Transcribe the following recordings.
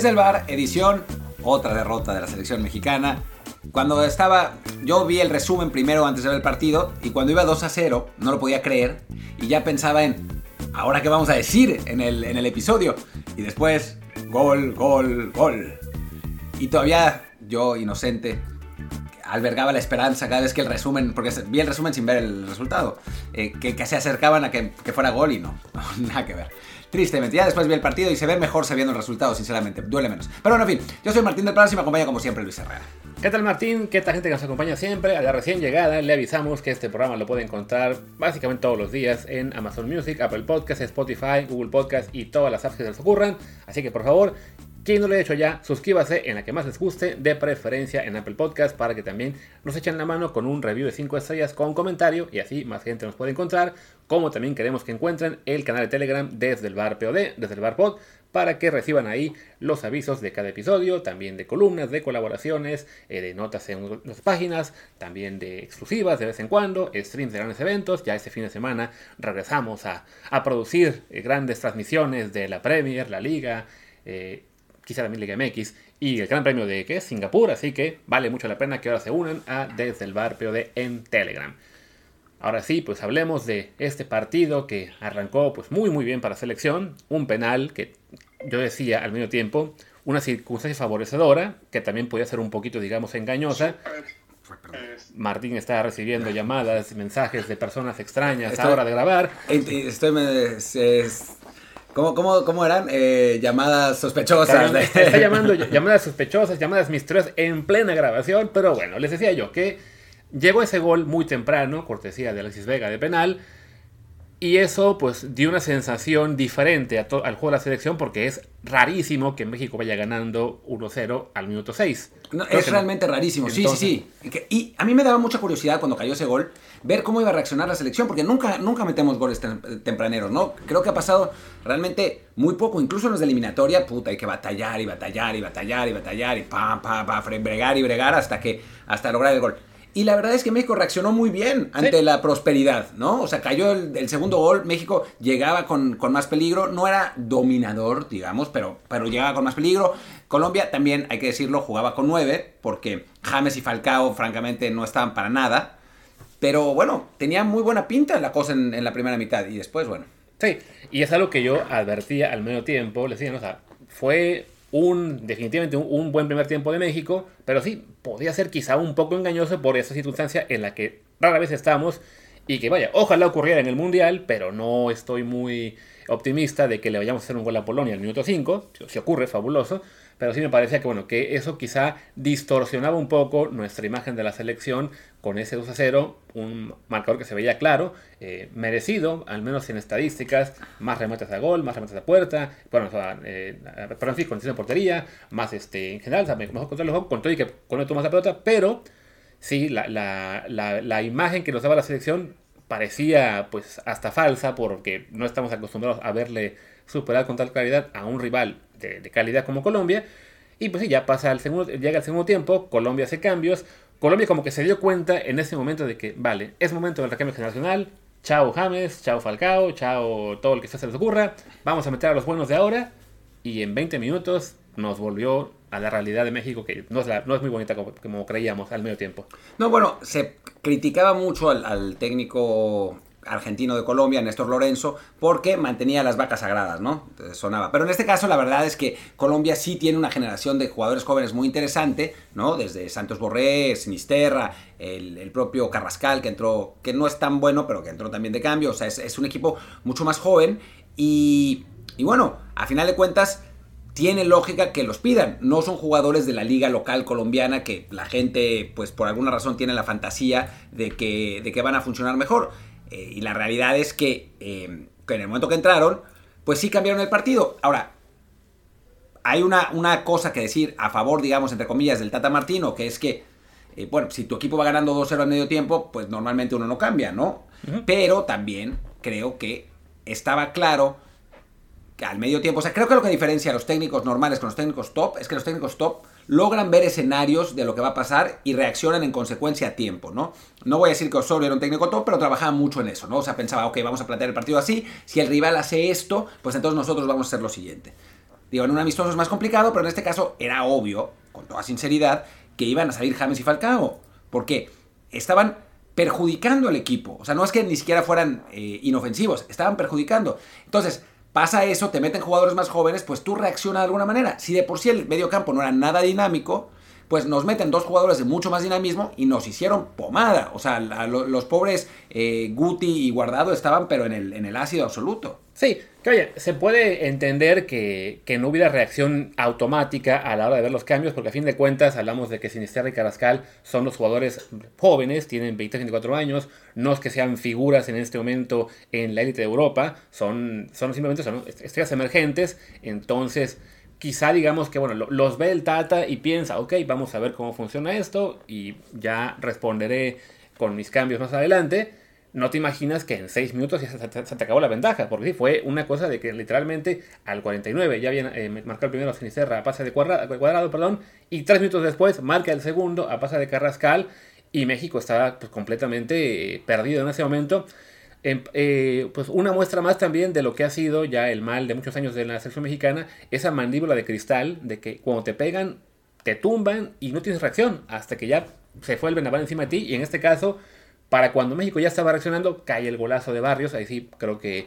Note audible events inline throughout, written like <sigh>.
Desde el bar, edición, otra derrota de la selección mexicana. Cuando estaba, yo vi el resumen primero antes de ver el partido y cuando iba 2 a 0, no lo podía creer y ya pensaba en, ¿ahora qué vamos a decir en el, en el episodio? Y después, gol, gol, gol. Y todavía yo, inocente, albergaba la esperanza cada vez que el resumen, porque vi el resumen sin ver el resultado, eh, que, que, se acercaban a que, que fuera gol y <laughs> no, nada que ver. Tristemente, ya después vi el partido y se ve mejor sabiendo el resultado, sinceramente, duele menos. Pero bueno, en fin, yo soy Martín del Prado y me acompaña como siempre Luis Herrera. ¿Qué tal Martín? ¿Qué tal gente que nos acompaña siempre? A la recién llegada le avisamos que este programa lo puede encontrar básicamente todos los días en Amazon Music, Apple Podcasts, Spotify, Google Podcasts y todas las apps que se les ocurran. Así que por favor, quien no lo haya hecho ya, suscríbase en la que más les guste, de preferencia en Apple Podcast, para que también nos echen la mano con un review de 5 estrellas con comentario y así más gente nos puede encontrar. Como también queremos que encuentren el canal de Telegram desde el bar POD, desde el bar Pod, para que reciban ahí los avisos de cada episodio, también de columnas, de colaboraciones, eh, de notas en las páginas, también de exclusivas de vez en cuando, streams de grandes eventos. Ya este fin de semana regresamos a, a producir eh, grandes transmisiones de la Premier, la Liga. Eh, quizá también Liga MX y el Gran Premio de ¿qué? Singapur, así que vale mucho la pena que ahora se unan a Desde el Bar POD en Telegram. Ahora sí, pues hablemos de este partido que arrancó pues muy muy bien para selección, un penal que yo decía al mismo tiempo, una circunstancia favorecedora, que también podía ser un poquito digamos engañosa. Martín está recibiendo llamadas, mensajes de personas extrañas a la hora de grabar. Estoy, ¿Cómo, cómo, cómo eran? Eh, llamadas sospechosas. Está llamando llamadas sospechosas, llamadas misteriosas en plena grabación, pero bueno, les decía yo que llegó ese gol muy temprano, cortesía de Alexis Vega de penal, y eso pues dio una sensación diferente al juego de la selección porque es rarísimo que México vaya ganando 1-0 al minuto 6. No, es realmente rarísimo, sí, sí, sí. Y a mí me daba mucha curiosidad cuando cayó ese gol ver cómo iba a reaccionar la selección, porque nunca, nunca metemos goles tempraneros, ¿no? Creo que ha pasado realmente muy poco, incluso en los de eliminatoria, puta, hay que batallar y batallar y batallar y batallar y pam, pam, pam, bregar y bregar hasta que, hasta lograr el gol. Y la verdad es que México reaccionó muy bien ante ¿Sí? la prosperidad, ¿no? O sea, cayó el, el segundo gol, México llegaba con, con, más peligro, no era dominador, digamos, pero, pero llegaba con más peligro. Colombia también, hay que decirlo, jugaba con nueve, porque James y Falcao, francamente, no estaban para nada. Pero bueno, tenía muy buena pinta la cosa en, en la primera mitad y después, bueno. Sí, y es algo que yo advertía al medio tiempo, les decía, o sea, fue un definitivamente un, un, buen primer tiempo de México, pero sí, podía ser quizá un poco engañoso por esa circunstancia en la que rara vez estamos y que vaya, ojalá ocurriera en el Mundial, pero no estoy muy optimista de que le vayamos a hacer un gol a Polonia al minuto 5, si ocurre, fabuloso, pero sí me parecía que bueno, que eso quizá distorsionaba un poco nuestra imagen de la selección con ese 2 a 0, un marcador que se veía claro, eh, merecido, al menos en estadísticas, más remates a gol, más remates a puerta, bueno, o sea, eh, fin, condición de portería, más este, en general, o sea, mejor control los juegos, con todo y que con esto más la pelota, pero sí, la, la, la, la imagen que nos daba la selección parecía pues hasta falsa porque no estamos acostumbrados a verle superar con tal claridad a un rival de, calidad como Colombia. Y pues sí, ya pasa el segundo, llega el segundo tiempo, Colombia hace cambios. Colombia como que se dio cuenta en ese momento de que, vale, es momento del recambio generacional. Chao James, chao Falcao, chao todo el que se les ocurra. Vamos a meter a los buenos de ahora. Y en 20 minutos nos volvió a la realidad de México, que no es, la, no es muy bonita como, creíamos al medio tiempo. No, bueno, se criticaba mucho al, al técnico argentino de Colombia, Néstor Lorenzo, porque mantenía las vacas sagradas, ¿no? Sonaba. Pero en este caso, la verdad es que Colombia sí tiene una generación de jugadores jóvenes muy interesante, ¿no? Desde Santos Borré, Sinisterra, el, el, propio Carrascal, que entró, que no es tan bueno, pero que entró también de cambio. O sea, es, es un equipo mucho más joven. Y, y bueno, a final de cuentas, tiene lógica que los pidan. No son jugadores de la liga local colombiana que la gente, pues por alguna razón, tiene la fantasía de que, de que van a funcionar mejor. Eh, y la realidad es que, eh, que, en el momento que entraron, pues sí cambiaron el partido. Ahora, hay una, una, cosa que decir a favor, digamos, entre comillas, del Tata Martino, que es que, eh, bueno, si tu equipo va ganando 2-0 al medio tiempo, pues normalmente uno no cambia, ¿no? Uh -huh. Pero también creo que estaba claro que al medio tiempo, o sea, creo que lo que diferencia a los técnicos normales con los técnicos top es que los técnicos top logran ver escenarios de lo que va a pasar y reaccionan en consecuencia a tiempo, ¿no? No voy a decir que Osorio era un técnico top, pero trabajaba mucho en eso, ¿no? O sea, pensaba, ok, vamos a plantear el partido así, si el rival hace esto, pues entonces nosotros vamos a hacer lo siguiente. Digo, en un amistoso es más complicado, pero en este caso era obvio, con toda sinceridad, que iban a salir James y Falcao. Porque estaban perjudicando al equipo. O sea, no es que ni siquiera fueran eh, inofensivos, estaban perjudicando. Entonces, pasa eso, te meten jugadores más jóvenes, pues tú reaccionas de alguna manera. Si de por sí el medio campo no era nada dinámico, pues nos meten dos jugadores de mucho más dinamismo y nos hicieron pomada. O sea, los pobres eh, Guti y Guardado estaban pero en el, en el ácido absoluto. Sí, que oye, se puede entender que, no hubiera reacción automática a la hora de ver los cambios, porque a fin de cuentas hablamos de que Sinisterra y Carrascal son los jugadores jóvenes, tienen 20, 24 años, no es que sean figuras en este momento en la élite de Europa, son, son simplemente son estrellas emergentes, entonces quizá digamos que, bueno, los ve el Tata y piensa, ok, vamos a ver cómo funciona esto y ya responderé con mis cambios más adelante. No te imaginas que en 6 minutos ya se, te acabó la ventaja, porque sí, fue una cosa de que literalmente al 49 ya habían eh, marcado el primero a Sinisterra a pase de cuadrado, cuadrado perdón, y 3 minutos después marca el segundo a pase de Carrascal y México estaba pues, completamente eh, perdido en ese momento. Eh, pues una muestra más también de lo que ha sido ya el mal de muchos años de la selección mexicana, esa mandíbula de cristal, de que cuando te pegan, te tumban y no tienes reacción, hasta que ya se fue el vendaval encima de ti, y en este caso, para cuando México ya estaba reaccionando, cae el golazo de Barrios, ahí sí creo que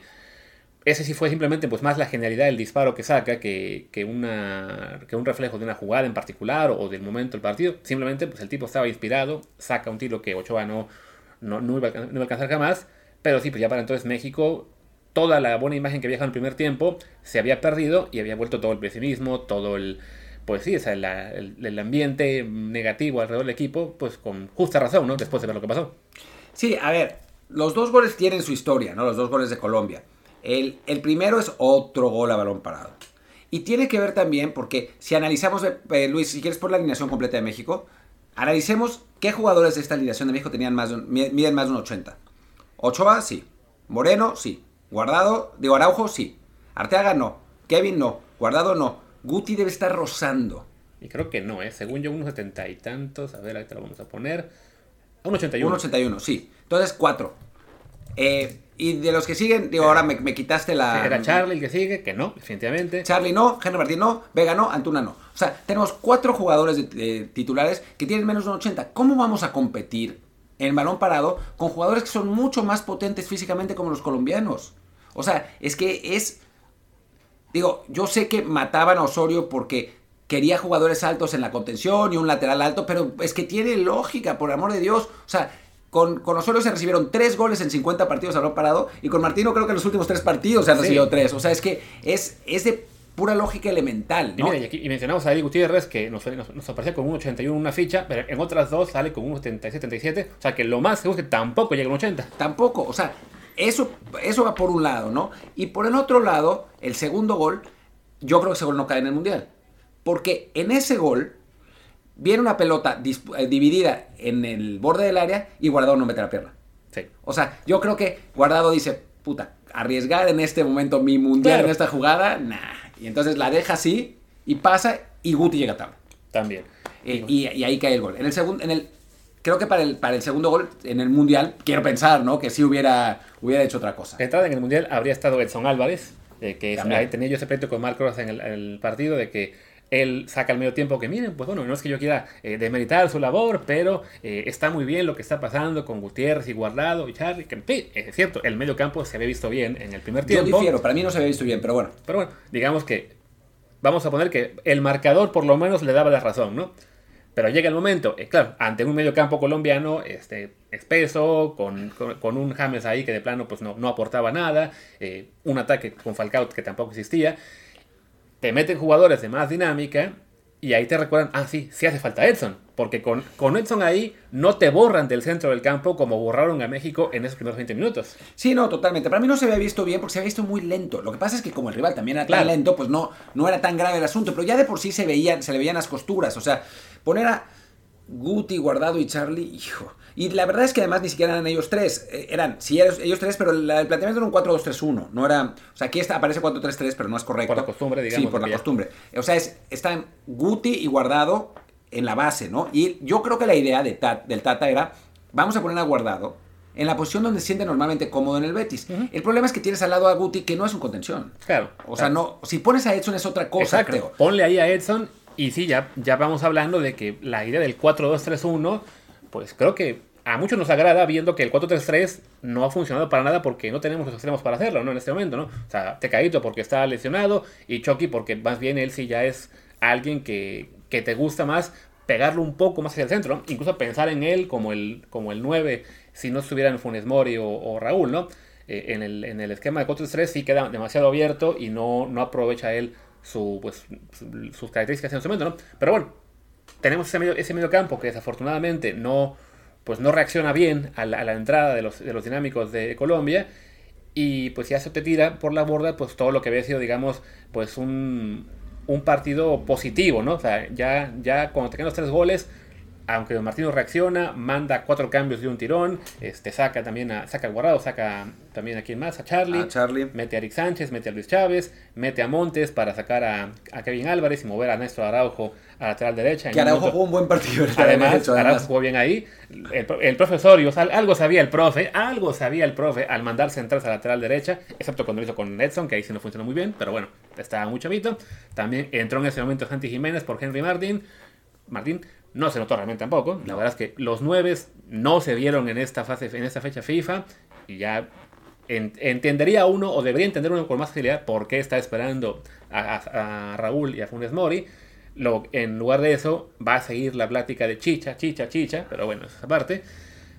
ese sí fue simplemente pues más la genialidad del disparo que saca que, que, una, que un reflejo de una jugada en particular o, del momento del partido. Simplemente pues el tipo estaba inspirado, saca un tiro que Ochoa no, no, no, iba, no iba a alcanzar jamás pero sí, pues ya para entonces México, toda la buena imagen que había en el primer tiempo se había perdido y había vuelto todo el pesimismo, todo el, pues sí, el, ambiente negativo alrededor del equipo, pues con justa razón, ¿no? Después de ver lo que pasó. Sí, a ver, los dos goles tienen su historia, ¿no? Los dos goles de Colombia. El, el primero es otro gol a balón parado. Y tiene que ver también, porque si analizamos, eh, Luis, si quieres por la alineación completa de México, analicemos qué jugadores de esta alineación de México tenían más de miden más de un 80. Ochoa, sí. Moreno, sí. Guardado, digo Araujo, sí. Arteaga, no. Kevin, no. Guardado, no. Guti debe estar rozando. Y creo que no, ¿eh? Según yo, unos setenta y tantos. A ver, ahí te lo vamos a poner. Un 81. Un 81, sí. Entonces, cuatro. Eh, y de los que siguen, digo, ahora me, quitaste la. Era Charlie el que sigue, que no, definitivamente. Charlie no, Henry Martín no, Vega no, Antuna no. O sea, tenemos cuatro jugadores de, titulares que tienen menos de un 80. ¿Cómo vamos a competir en balón parado con jugadores que son mucho más potentes físicamente como los colombianos. O sea, es que es... Digo, yo sé que mataban a Osorio porque quería jugadores altos en la contención y un lateral alto, pero es que tiene lógica, por amor de Dios. O sea, con, con, Osorio se recibieron tres goles en 50 partidos a balón parado y con Martino creo que en los últimos tres partidos se han recibido tres. O sea, es que es, es de pura lógica elemental. ¿no? Y, mencionamos a Eddie Gutiérrez que nos, nos, aparecía con un 81 una ficha, pero en otras dos sale con un 77-77. O sea que lo más seguro es que tampoco llega a un 80. Tampoco, o sea, eso, eso va por un lado, ¿no? Y por el otro lado, el segundo gol, yo creo que ese gol no cae en el Mundial. Porque en ese gol viene una pelota eh, dividida en el borde del área y Guardado no mete la pierna. Sí. O sea, yo creo que Guardado dice, puta, arriesgar en este momento mi Mundial en esta jugada, nah y entonces la deja así y pasa y Guti llega tarde. También. Eh, y, ahí cae el gol. En el segundo, en el, creo que para el, para el segundo gol en el Mundial, quiero pensar, ¿no? Que sí hubiera, hubiera hecho otra cosa. Entrada en el Mundial habría estado Edson Álvarez, de que tenía yo ese pleito con Marc Ross en el, partido, de que él saca al medio tiempo que miren, pues bueno, no es que yo quiera eh, demeritar su labor, pero eh, está muy bien lo que está pasando con Gutiérrez y Guardado y Charlie, que sí, es cierto, el medio campo se había visto bien en el primer tiempo. Yo difiero, para mí no se había visto bien, pero bueno. Pero bueno, digamos que vamos a poner que el marcador por lo menos le daba la razón, ¿no? Pero llega el momento, eh, claro, ante un medio campo colombiano este, espeso, con, con, un James ahí que de plano pues no, no aportaba nada, un ataque con Falcao que tampoco existía, te meten jugadores de más dinámica y ahí te recuerdan, ah, sí, sí hace falta Edson. Porque con, con Edson ahí no te borran del centro del campo como borraron a México en esos primeros 20 minutos. Sí, no, totalmente. Para mí no se había visto bien porque se había visto muy lento. Lo que pasa es que como el rival también era tan lento, pues no, no era tan grave el asunto. Pero ya de por sí se, veían, se le veían las costuras. O sea, poner a Guti, Guardado y Charlie, hijo. Y la verdad es que además ni siquiera eran ellos tres. Eh, eran, sí, ellos tres, pero el planteamiento era un 4-2-3-1. No era. O sea, aquí está, aparece 4-3-3, pero no es correcto. Por la costumbre, digamos. Sí, por la costumbre. O sea, es, están Guti y Guardado en la base, ¿no? Y yo creo que la idea de del Tata era: vamos a poner a Guardado en la posición donde se siente normalmente cómodo en el Betis. El problema es que tienes al lado a Guti, que no es un contención. Claro. O sea, no, si pones a Edson es otra cosa, Exacto. creo. Ponle ahí a Edson y sí, ya, ya vamos hablando de que la idea del 4-2-3-1, pues creo que a muchos nos agrada viendo que el 4-3-3 no ha funcionado para nada porque no tenemos los extremos para hacerlo, ¿no? En este momento, ¿no? O sea, Tecadito porque está lesionado y Chucky porque más bien él sí ya es alguien que, que te gusta más pegarlo un poco más hacia el centro, ¿no? Incluso pensar en él como el, como el 9 si no estuvieran Funes Mori o, Raúl, ¿no? Eh, en, el, en el esquema de 4-3 sí queda demasiado abierto y no, no aprovecha él su, pues, su- sus características en ese momento, ¿no? Pero bueno, tenemos ese medio, ese medio campo que desafortunadamente no, pues no reacciona bien a la, a la entrada de los, de los dinámicos de Colombia. Y pues ya se te tira por la borda pues todo lo que había sido, digamos, pues un, un partido positivo, ¿no? O sea, ya, ya cuando te quedan los tres goles, aunque Don Martino reacciona, manda cuatro cambios de un tirón, este, saca también a, saca a Guardado, saca también a quien más, a Charlie, A Charlie. mete a Eric Sánchez, mete a Luis Chávez, mete a Montes para sacar a, a Kevin Álvarez y mover a Néstor Araujo a lateral derecha. Que Araujo jugó un buen partido. Además, Araujo jugó bien ahí. El, pro- el profesorio, o sea, algo sabía el profe, algo sabía el profe al mandar centrarse a la lateral derecha, excepto cuando lo hizo con Edson, que ahí sí no funcionó muy bien, pero bueno, estaba muy chavito. También entró en ese momento Santi Jiménez por Henry Martin. Martín no se notó realmente tampoco. La verdad es que los nueve no se vieron en esta fase, en esta fecha FIFA, y ya en- entendería uno, o debería entender uno con más facilidad, por qué está esperando a, a- a Raúl y a Funes Mori. Lo, en lugar de eso, va a seguir la plática de chicha, chicha, chicha, pero bueno, esa parte.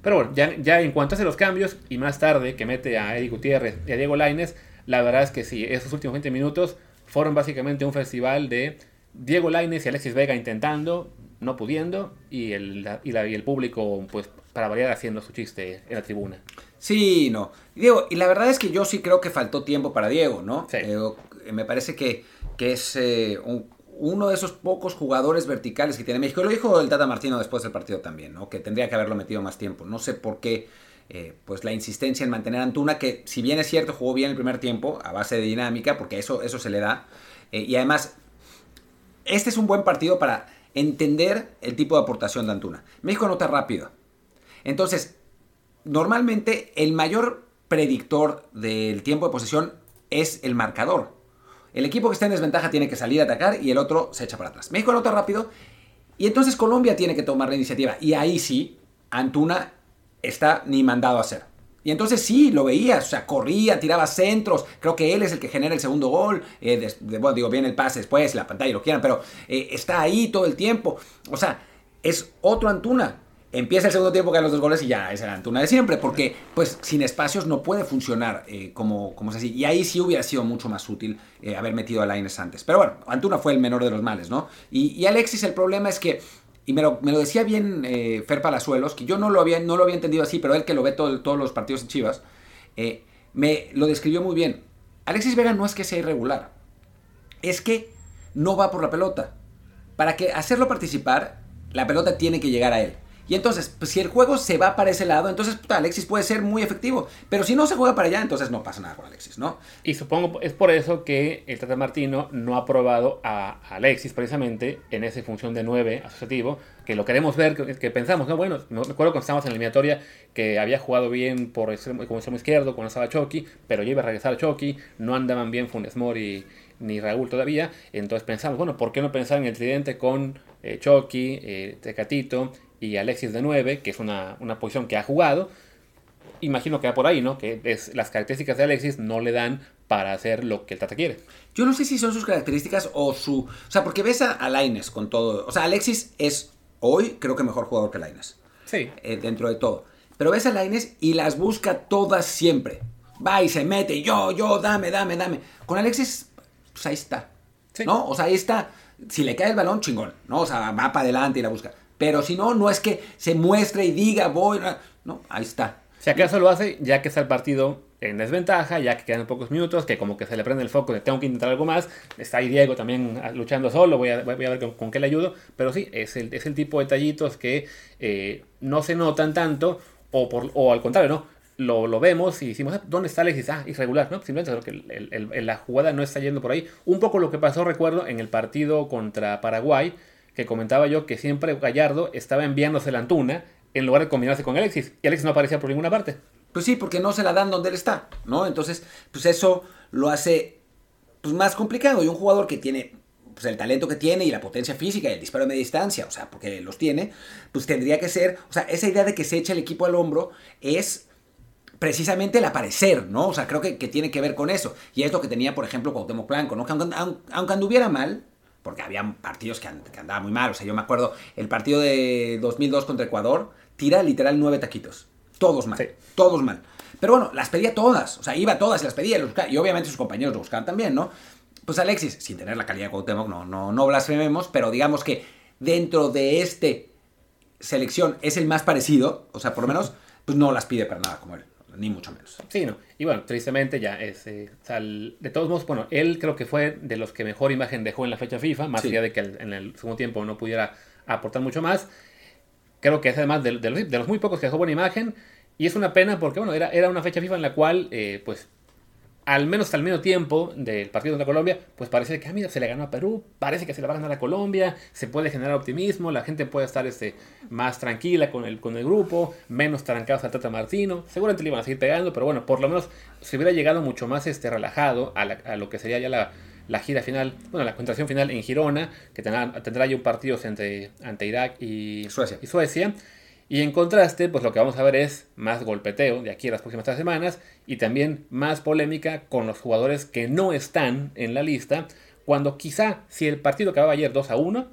Pero bueno, ya, ya en cuanto hace los cambios, y más tarde que mete a Eddie Gutiérrez y a Diego Laines, la verdad es que sí, esos últimos 20 minutos fueron básicamente un festival de Diego Laines y Alexis Vega intentando, no pudiendo, y el, y, la- y el público, pues, para variar, haciendo su chiste en la tribuna. Sí, no. Diego, y la verdad es que yo sí creo que faltó tiempo para Diego, ¿no? Sí. Eh, me parece que, que es eh, un- uno de esos pocos jugadores verticales que tiene México. Lo dijo el Tata Martino después del partido también, ¿no? Que tendría que haberlo metido más tiempo. No sé por qué, eh, pues la insistencia en mantener a Antuna, que si bien es cierto, jugó bien el primer tiempo, a base de dinámica, porque eso, eso se le da. Eh, y además, este es un buen partido para entender el tipo de aportación de Antuna. México anota rápido. Entonces, normalmente el mayor predictor del tiempo de posesión es el marcador. El equipo que está en desventaja tiene que salir a atacar y el otro se echa para atrás. México anota rápido y entonces Colombia tiene que tomar la iniciativa. Y ahí sí, Antuna está ni mandado a hacer. Y entonces sí, lo veías, o sea, corría, tiraba centros. Creo que él es el que genera el segundo gol. eh, bueno, digo, viene el pase después, la pantalla, lo quieran, pero eh, está ahí todo el tiempo. O sea, es otro Antuna. Empieza el segundo tiempo, caen los dos goles y ya es el Antuna de siempre, porque pues sin espacios no puede funcionar eh, como, como es así. Y ahí sí hubiera sido mucho más útil haber metido a Laines antes. Pero bueno, Antuna fue el menor de los males, ¿no? Y Alexis, el problema es que, y me lo, me lo decía bien eh, Fer Palazuelos, que yo no lo, había, no lo había entendido así, pero él que lo ve todo- todos los partidos en Chivas, eh, me lo describió muy bien. Alexis Vega no es que sea irregular, es que no va por la pelota. Para que hacerlo participar, la pelota tiene que llegar a él. Y entonces, pues, si el juego se va para ese lado, entonces puta, Alexis puede ser muy efectivo. Pero si no se juega para allá, entonces no pasa nada con Alexis, ¿no? Y supongo es por eso que el Tata Martino no ha probado a Alexis precisamente en esa función de 9 asociativo, que lo queremos ver, que, pensamos, no, bueno, no, me acuerdo cuando estábamos en la eliminatoria que había jugado bien por extremo, como extremo izquierdo cuando estaba Chucky, pero ya iba a regresar Chucky, no andaban bien Funes Mori ni Raúl todavía, entonces pensamos, bueno, ¿por qué no pensar en el tridente con eh, Chucky, eh, Tecatito y Alexis de 9, que es una, una posición que ha jugado? imagino que va por ahí, ¿no? Que es, las características de Alexis no le dan para hacer lo que el Tata quiere. Yo no sé si son sus características o su... O sea, porque ves a, a con todo... O sea, Alexis es hoy creo que mejor jugador que Lainez. Sí. eh, dentro de todo. Pero ves a Lainez y las busca todas siempre. Va y se mete, yo, yo, dame, dame, dame. Con Alexis, pues ahí está. Sí. ¿No? O sea, ahí está. Si le cae el balón, chingón. ¿No? O sea, va para adelante y la busca. Pero si no, no es que se muestre y diga, voy. no, ahí está. Si acaso lo hace, ya que está el partido en desventaja, ya que quedan pocos minutos, que como que se le prende el foco tengo que intentar algo más. Está ahí Diego también ah, luchando solo, voy a, voy a ver con, qué le ayudo. Pero sí, es el, es el tipo de detallitos que eh, no se notan tanto, o, por, o al contrario, ¿no? Lo, lo vemos y decimos, ah, ¿dónde está Alexis? Ah, irregular, ¿no? Simplemente el- el- la jugada no está yendo por ahí. Un poco lo que pasó, recuerdo, en el partido contra Paraguay, que comentaba yo que siempre Gallardo estaba enviándose la Antuna en lugar de combinarse con Alexis. Y Alexis no aparecía por ninguna parte. Pues sí, porque no se la dan donde él está, ¿no? Entonces, pues eso lo hace pues, más complicado. Y un jugador que tiene pues, el talento que tiene y la potencia física y el disparo de distancia, o sea, porque los tiene, pues tendría que ser, o sea, esa idea de que se echa el equipo al hombro es precisamente el aparecer, ¿no? O sea, creo que, tiene que ver con eso. Y es lo que tenía, por ejemplo, Cuauhtémoc Blanco, ¿no? Que aunque, aunque anduviera mal, porque había partidos que, que andaban muy mal, o sea, yo me acuerdo el partido de 2002 contra Ecuador, tira literal nueve taquitos. Todos mal. Todos mal. Pero bueno, las pedía todas. O sea, iba todas y las pedía. Y obviamente sus compañeros lo buscaban también, ¿no? Pues Alexis, sin tener la calidad de Cuauhtémoc, no, no, no blasfememos, pero digamos que dentro de este selección es el más parecido. O sea, por lo menos, pues no las pide para nada como él. Ni mucho menos. Sí, no. Y bueno, tristemente ya es. Eh, de todos modos, bueno, él creo que fue de los que mejor imagen dejó en la fecha FIFA, más allá de que en el segundo tiempo no pudiera aportar mucho más. Creo que es además de, los, muy pocos que dejó buena imagen. Y es una pena porque, bueno, era, era una fecha FIFA en la cual, eh, pues, al menos hasta el medio tiempo del partido contra Colombia, pues parece que, ah, mira, se le ganó a Perú, parece que se le va a ganar a Colombia, se puede generar optimismo, la gente puede estar este, más tranquila con el, con el grupo, menos trancados al Tata Martino, seguramente le iban a seguir pegando, pero bueno, por lo menos se hubiera llegado mucho más este, relajado a, a lo que sería ya la, la gira final, bueno, la concentración final en Girona, que tendrá, tendrá ya un partido entre, ante Irak y Suecia. y Suecia. Y en contraste, pues lo que vamos a ver es más golpeteo de aquí a las próximas tres semanas y también más polémica con los jugadores que no están en la lista, cuando quizá si el partido acababa ayer 2 a 1,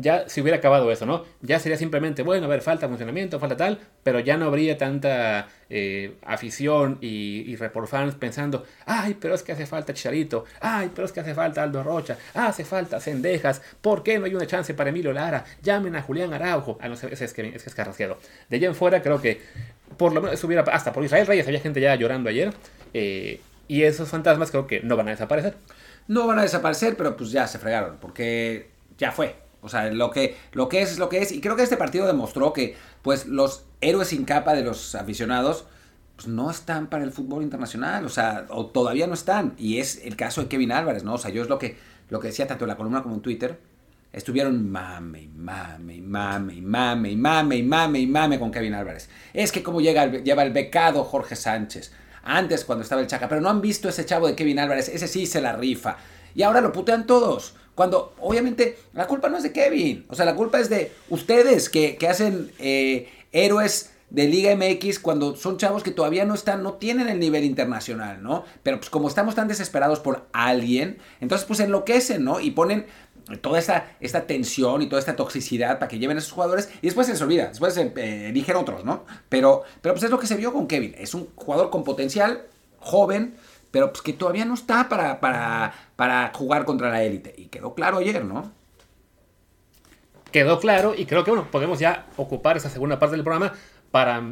ya se hubiera acabado eso, ¿no? Ya sería simplemente, bueno, a ver, falta funcionamiento, falta tal, pero ya no habría tanta eh, afición y, y report fans pensando, ay, pero es que hace falta Chicharito, ay, pero es que hace falta Aldo Rocha, hace falta Cendejas, ¿por qué no hay una chance para Emilio Lara? Llamen a Julián Araujo. Ah, no ese es, que, es, que es. De allá en fuera creo que por lo menos hubiera, hasta por Israel Reyes había gente ya llorando ayer, eh, y esos fantasmas creo que no van a desaparecer. No van a desaparecer, pero pues ya se fregaron, porque ya fue. O sea, lo que, lo que es es lo que es. Y creo que este partido demostró que pues los héroes sin capa de los aficionados pues, no están para el fútbol internacional. O sea, o todavía no están. Y es el caso de Kevin Álvarez, ¿no? O sea, yo es lo que, lo que decía tanto en la columna como en Twitter. Estuvieron mame mame mame mame mame mame mame con Kevin Álvarez. Es que como llega lleva el becado Jorge Sánchez. Antes cuando estaba el Chaca. Pero no han visto ese chavo de Kevin Álvarez. Ese sí se la rifa. Y ahora lo putean todos. Cuando obviamente la culpa no es de Kevin, o sea, la culpa es de ustedes que, hacen eh, héroes de Liga MX cuando son chavos que todavía no están, no tienen el nivel internacional, ¿no? Pero pues como estamos tan desesperados por alguien, entonces pues enloquecen, ¿no? Y ponen toda esta, esta tensión y toda esta toxicidad para que lleven a esos jugadores y después se les olvida, después se eh, eligen otros, ¿no? Pero, pero pues es lo que se vio con Kevin, es un jugador con potencial, joven, pero pues que todavía no está para, para, jugar contra la élite. Y quedó claro ayer, ¿no? Quedó claro y creo que bueno, podemos ya ocupar esa segunda parte del programa para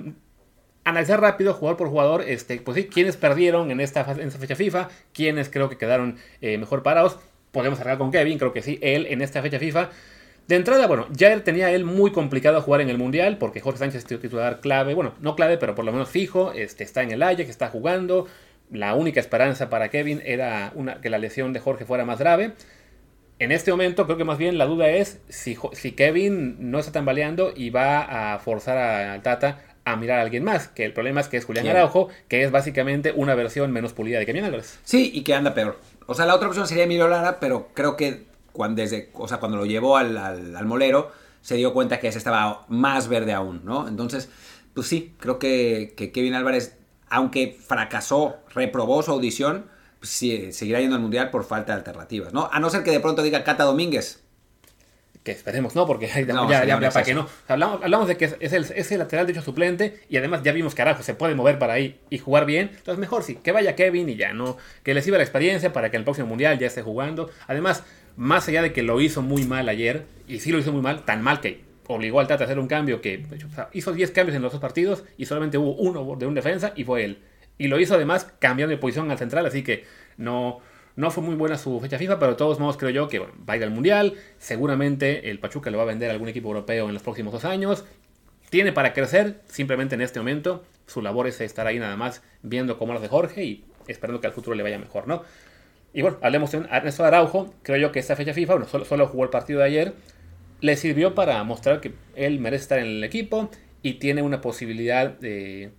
analizar rápido, jugador por jugador, este, pues sí, quiénes perdieron en esta, en esta fecha FIFA, quiénes creo que quedaron eh, mejor parados. Podemos arreglar con Kevin, creo que sí, él en esta fecha FIFA. De entrada, bueno, ya tenía él muy complicado jugar en el Mundial porque Jorge Sánchez es titular clave, bueno, no clave, pero por lo menos fijo, este, está en el Ajax, está jugando, la única esperanza para Kevin era una, que la lesión de Jorge fuera más grave. En este momento creo que más bien la duda es si, si Kevin no está tambaleando y va a forzar a Tata a mirar a alguien más, que el problema es que es Julián Araujo, que es básicamente una versión menos pulida de Kevin Álvarez. Sí, y que anda peor. O sea, la otra opción sería Emilio Lara, pero creo que cuando, desde, o sea, cuando lo llevó al, al, molero, se dio cuenta que ese estaba más verde aún, ¿no? Entonces, pues sí, creo que, que Kevin Álvarez aunque fracasó, reprobó su audición, pues seguirá yendo al Mundial por falta de alternativas, ¿no? A no ser que de pronto diga Cata Domínguez. Que esperemos, ¿no? Porque ya, ya, para que no. Hablamos, hablamos, de que es el, es el lateral derecho suplente y además ya vimos que Arajo se puede mover para ahí y jugar bien. Entonces mejor sí, que vaya Kevin y ya, ¿no? Que le sirva la experiencia para que en el próximo Mundial ya esté jugando. Además, más allá de que lo hizo muy mal ayer, y sí lo hizo muy mal, tan mal que obligó al Tata a hacer un cambio que hizo 10 cambios en los dos partidos y solamente hubo uno de un defensa y fue él. Y lo hizo además cambiando de posición al central, así que no, no fue muy buena su fecha FIFA, pero de todos modos creo yo que va a ir al Mundial. Seguramente el Pachuca lo va a vender a algún equipo europeo en los próximos dos años. Tiene para crecer, simplemente en este momento su labor es estar ahí nada más viendo cómo lo hace Jorge y esperando que al futuro le vaya mejor, ¿no? Y bueno, hablemos de Ernesto Araujo. Creo yo que esta fecha FIFA, bueno, solo, solo jugó el partido de ayer le sirvió para mostrar que él merece estar en el equipo y tiene una posibilidad de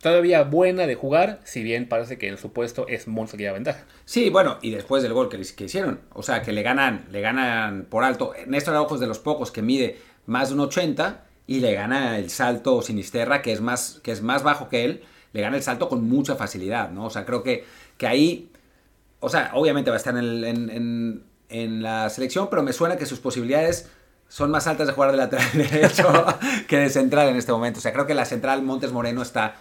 todavía buena de jugar, si bien parece que en su puesto es lleva ventaja. Sí, bueno, y después del gol que, hicieron, o sea, que le ganan, le ganan por alto. Néstor Araujo es de los pocos que mide más de un 80 y le gana el salto Sinisterra, que es más, que es más bajo que él, le gana el salto con mucha facilidad, ¿no? O sea, creo que, que ahí, o sea, obviamente va a estar en, en la selección, pero me suena que sus posibilidades son más altas de jugar de lateral <laughs> derecho que de central en este momento. O sea, creo que la central Montes Moreno está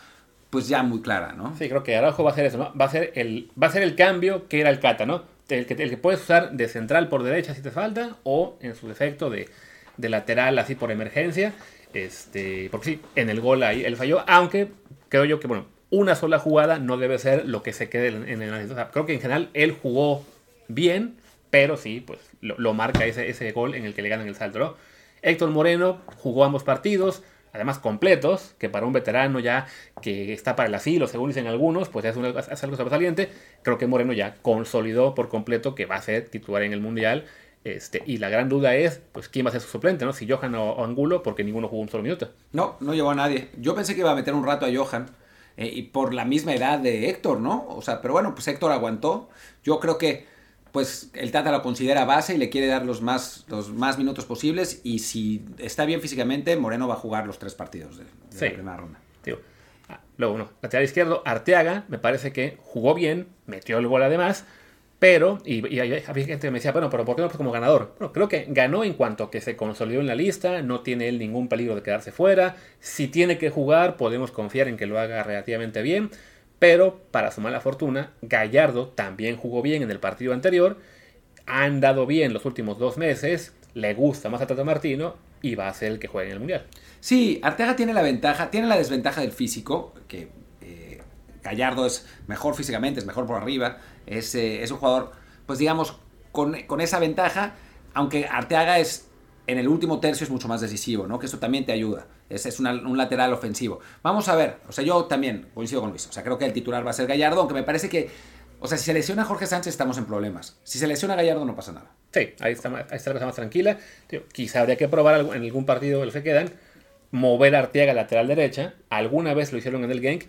pues ya muy clara, ¿no? Sí, creo que Araujo va a hacer eso, ¿no? Va a ser el, va a ser el cambio que era el Cata, ¿no? El que, el que puedes usar de central por derecha si te falta, o en su defecto de, de lateral así por emergencia. Este, porque sí, en el gol ahí él falló, aunque creo yo que, bueno, una sola jugada no debe ser lo que se quede en el análisis. creo que en general él jugó bien, pero sí, pues lo, marca ese, ese gol en el que le ganan el salto, ¿no? Héctor Moreno jugó ambos partidos, además completos, que para un veterano ya que está para el asilo, según dicen algunos, pues es, es algo sobresaliente. Creo que Moreno ya consolidó por completo que va a ser titular en el Mundial. Este, y la gran duda es, pues, ¿quién va a ser su suplente, no? Si Johan o, Angulo, porque ninguno jugó un solo minuto. No, no llevó a nadie. Yo pensé que iba a meter un rato a Johan, eh, y por la misma edad de Héctor, ¿no? O sea, pero bueno, pues Héctor aguantó. Yo creo que pues el Tata lo considera base y le quiere dar los más, los más minutos posibles. Y si está bien físicamente, Moreno va a jugar los tres partidos de, la primera ronda. Ah, luego, uno, lateral izquierdo, Arteaga, me parece que jugó bien, metió el gol además. Pero, y, había gente que me decía, bueno, pero ¿por qué no como ganador? Bueno, creo que ganó en cuanto a que se consolidó en la lista, no tiene él ningún peligro de quedarse fuera. Si tiene que jugar, podemos confiar en que lo haga relativamente bien. Pero, para su mala fortuna, Gallardo también jugó bien en el partido anterior, ha andado bien los últimos dos meses, le gusta más a Tata Martino y va a ser el que juegue en el Mundial. Sí, Arteaga tiene la ventaja, tiene la desventaja del físico, que eh, Gallardo es mejor físicamente, es mejor por arriba, es, eh, es un jugador, pues digamos, con, con esa ventaja, aunque Arteaga es en el último tercio es mucho más decisivo, ¿no? Que eso también te ayuda. Es, es un lateral ofensivo. Vamos a ver, o sea, yo también coincido con Luis. O sea, creo que el titular va a ser Gallardo, aunque me parece que, o sea, si se lesiona Jorge Sánchez estamos en problemas. Si se lesiona Gallardo no pasa nada. Sí, ahí está, ahí la cosa más tranquila. quizá habría que probar en algún partido de los que quedan, mover a Arteaga lateral derecha. Alguna vez lo hicieron en el Genk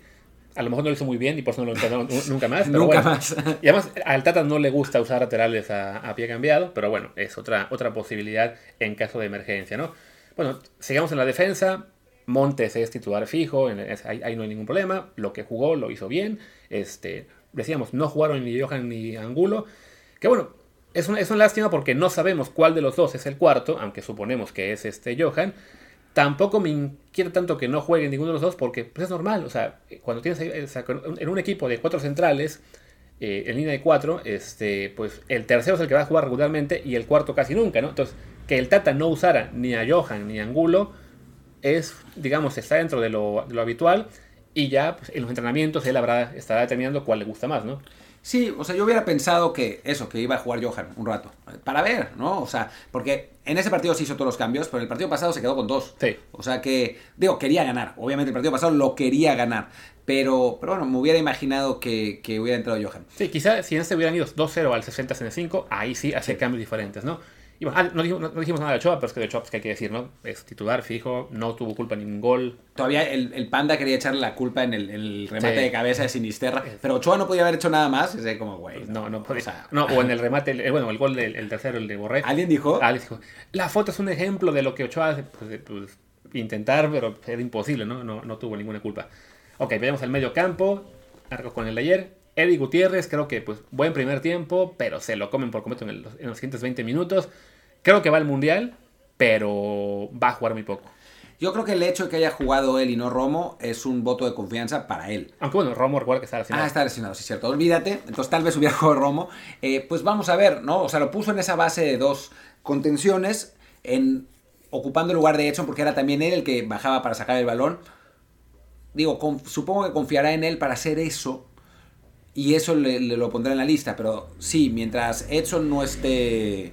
a lo mejor no lo hizo muy bien y por eso no lo intentaron nunca más. nunca más. y además, al Tata no le gusta usar laterales a, pie cambiado, pero bueno, es otra, otra posibilidad en caso de emergencia, ¿no? Bueno, sigamos en la defensa. Montes es titular fijo, ahí, no hay ningún problema. Lo que jugó lo hizo bien. Este, decíamos, no jugaron ni Johan ni Angulo. Que bueno, es una, es una lástima porque no sabemos cuál de los dos es el cuarto, aunque suponemos que es este Johan. Tampoco me inquieta tanto que no juegue ninguno de los dos porque pues, es normal. O sea, cuando tienes en un equipo de cuatro centrales, eh, en línea de cuatro, este, pues el tercero es el que va a jugar regularmente y el cuarto casi nunca, ¿no? Entonces, que el Tata no usara ni a Johan ni a Angulo es, digamos, está dentro de lo, habitual y ya pues, en los entrenamientos él habrá, estará determinando cuál le gusta más, ¿no? Sí, o sea, yo hubiera pensado que eso, que iba a jugar Johan un rato. Para ver, ¿no? O sea, porque en ese partido se hizo todos los cambios, pero en el partido pasado se quedó con dos. Sí. O sea que, digo, quería ganar. Obviamente el partido pasado lo quería ganar. Pero, pero bueno, me hubiera imaginado que, hubiera entrado Johan. Sí, quizá si en este hubieran ido 2-0 al 60-65, ahí sí hacer cambios diferentes, ¿no? Y bueno, ah, no, dijimos, nada de Ochoa, pero es que de Ochoa, pues, que hay que decir, ¿no? Es titular, fijo, no tuvo culpa en ningún gol. Todavía el, Panda quería echarle la culpa en el, remate de cabeza de Sinisterra, pero Ochoa no podía haber hecho nada más. Es como, güey. No, no, podía. O sea, no, o en <laughs> el remate, bueno, el gol del tercero, el de Borré. ¿Alguien dijo? Alguien dijo. La foto es un ejemplo de lo que Ochoa hace, pues, pues, intentar, pero era imposible, ¿no? ¿no? No tuvo ninguna culpa. Ok, veamos el medio campo. Arco con el de ayer. Eddie Gutiérrez, creo que pues buen primer tiempo, pero se lo comen por completo en, en los siguientes 20 minutos. Creo que va al Mundial, pero va a jugar muy poco. Yo creo que el hecho de que haya jugado él y no Romo es un voto de confianza para él. Aunque bueno, Romo recuerda que está lesionado. Ah, está lesionado, sí, cierto. Olvídate. Entonces tal vez hubiera <laughs> jugado Romo. Eh, pues vamos a ver, ¿no? O sea, lo puso en esa base de dos contenciones, en, ocupando el lugar de Edson, porque era también él el que bajaba para sacar el balón. Digo, supongo que confiará en él para hacer eso. Y eso le, le lo pondrá en la lista. Pero sí, mientras Edson no esté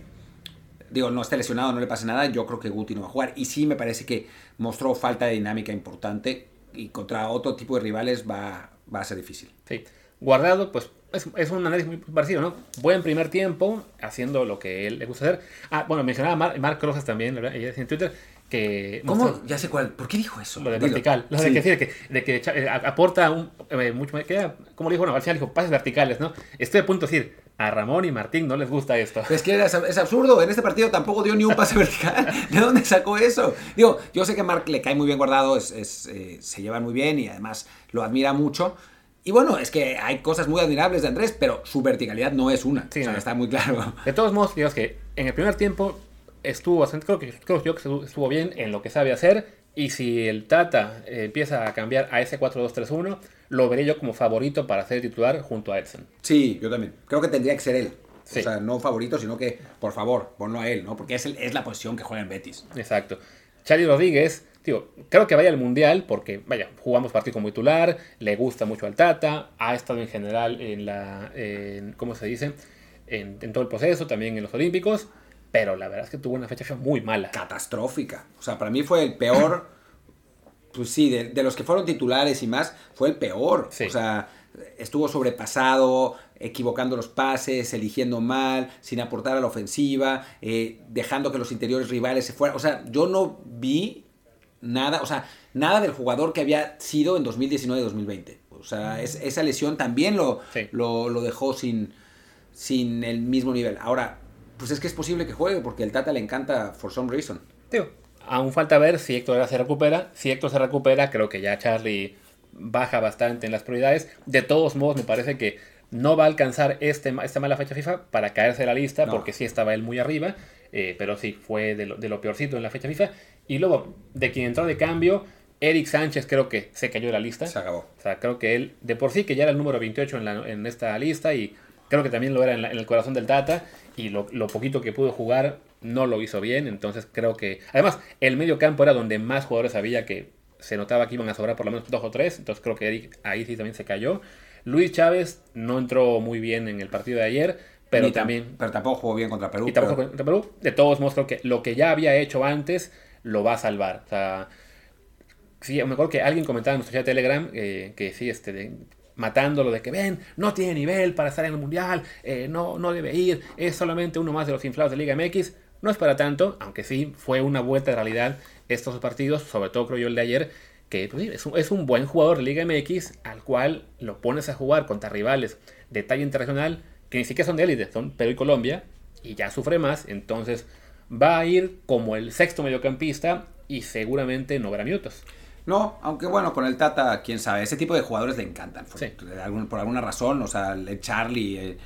digo, no esté lesionado, no le pase nada, yo creo que Guti no va a jugar. Y sí me parece que mostró falta de dinámica importante y contra otro tipo de rivales va, va a ser difícil. Sí. Guardado, pues es, es, un análisis muy parecido, ¿no? Buen primer tiempo, haciendo lo que él le gusta hacer. Ah, bueno, mencionaba Mark, Mark Rosas también, ¿verdad? en Twitter, que... ¿Cómo? Ya sé cuál. ¿Por qué dijo eso? Lo de vertical. Lo de, que, de que, de que eh, aporta un, eh, mucho... Que, como le dijo? Bueno, al final dijo, pases verticales, ¿no? Estoy a punto de decir, a Ramón y Martín no les gusta esto. Es que es, absurdo. En este partido tampoco dio ni un pase <laughs> vertical. ¿De dónde sacó eso? Digo, yo sé que Mark le cae muy bien guardado, es, es eh, se llevan muy bien y además lo admira mucho. Y bueno, es que hay cosas muy admirables de Andrés, pero su verticalidad no es una. Sí, o sea, está muy claro. De todos modos, digamos que en el primer tiempo estuvo bastante, creo que, creo yo que estuvo bien en lo que sabe hacer. Y si el Tata eh, empieza a cambiar a ese 4-2-3-1, lo veré yo como favorito para ser titular junto a Edson. Sí, yo también. Creo que tendría que ser él. O sea, no favorito, sino que, por favor, ponlo a él, ¿no? Porque es, el, es la posición que juega en Betis. Exacto. Charlie Rodríguez, tío, creo que vaya al Mundial porque, vaya, jugamos partido como titular, le gusta mucho al Tata, ha estado en general en la, en, ¿cómo se dice? En, en todo el proceso, también en los Olímpicos pero la verdad es que tuvo una fecha muy mala. Catastrófica. O sea, para mí fue el peor, pues sí, de, los que fueron titulares y más, fue el peor. O sea, estuvo sobrepasado, equivocando los pases, eligiendo mal, sin aportar a la ofensiva, eh, dejando que los interiores rivales se fueran. O sea, yo no vi nada, o sea, nada del jugador que había sido en 2019-2020. O sea, esa lesión también lo, lo, lo, dejó sin, sin el mismo nivel. Ahora, pues es que es posible que juegue porque el Tata le encanta for some reason. Tío, aún falta ver si Héctor se recupera. Si Héctor se recupera, creo que ya Charlie baja bastante en las prioridades. De todos modos, me parece que no va a alcanzar este, esta mala fecha FIFA para caerse de la lista, porque sí estaba él muy arriba, eh, pero sí fue de lo, peorcito en la fecha FIFA. Y luego, de quien entró de cambio, Eric Sánchez creo que se cayó de la lista. Se acabó. O sea, creo que él, de por sí, que ya era el número 28 en, en esta lista y creo que también lo era en, el corazón del Tata y lo, poquito que pudo jugar no lo hizo bien, entonces creo que... Además, el medio campo era donde más jugadores había que se notaba que iban a sobrar por lo menos dos o tres, entonces creo que ahí sí también se cayó. Luis Chávez no entró muy bien en el partido de ayer, pero también... Pero tampoco jugó bien contra Perú. Y tampoco contra Perú. De todos modos, creo que lo que ya había hecho antes lo va a salvar. O sea, sí, me acuerdo que alguien comentaba en nuestro chat de Telegram eh, que sí, este, matándolo de que ven, no tiene nivel para estar en el mundial, eh, no, no debe ir, es solamente uno más de los inflados de Liga MX. No es para tanto, aunque sí fue una vuelta de realidad estos partidos, sobre todo creo yo el de ayer, que pues, es, un, es, un, buen jugador de Liga MX al cual lo pones a jugar contra rivales de talla internacional que ni siquiera son de élite, son Perú y Colombia, y ya sufre más, entonces va a ir como el sexto mediocampista y seguramente no verá minutos. No, aunque bueno, con el Tata, quién sabe, ese tipo de jugadores le encantan. Por, alguna razón, o sea, el Charlie. Eh,